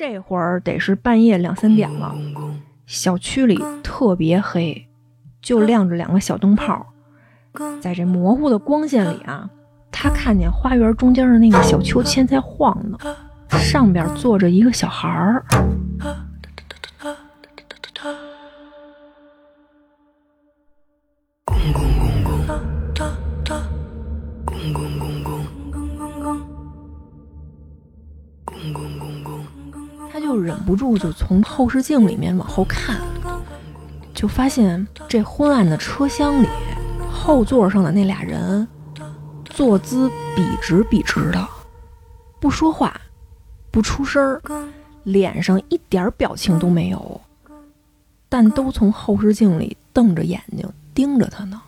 这会儿得是半夜两三点了，小区里特别黑，就亮着两个小灯泡。在这模糊的光线里啊，他看见花园中间的那个小秋千在晃呢，上边坐着一个小孩儿。就忍不住就从后视镜里面往后看，就发现这昏暗的车厢里，后座上的那俩人坐姿笔直笔直的，不说话，不出声，脸上一点表情都没有，但都从后视镜里瞪着眼睛盯着他呢。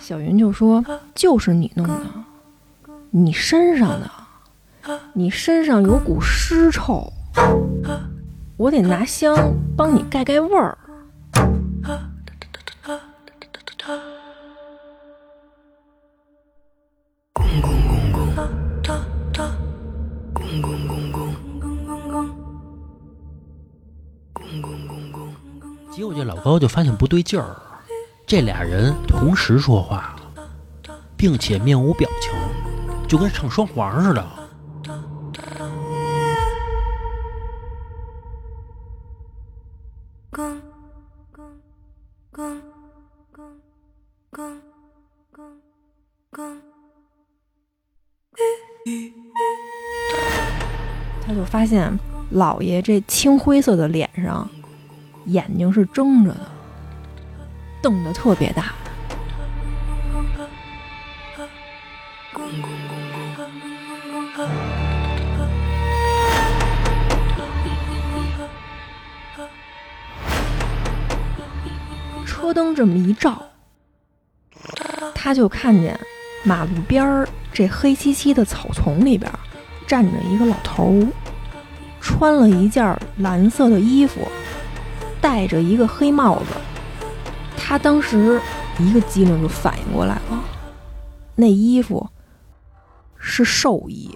小云就说：“就是你弄的，你身上的，你身上有股尸臭，我得拿香帮你盖盖味儿。”结果这老高就发现不对劲儿，这俩人同时说话，并且面无表情，就跟唱双簧似的。他就发现老爷这青灰色的脸上，眼睛是睁着的，瞪得特别大。车灯这么一照，他就看见马路边儿这黑漆漆的草丛里边站着一个老头，穿了一件蓝色的衣服，戴着一个黑帽子。他当时一个机灵就反应过来了，那衣服是寿衣。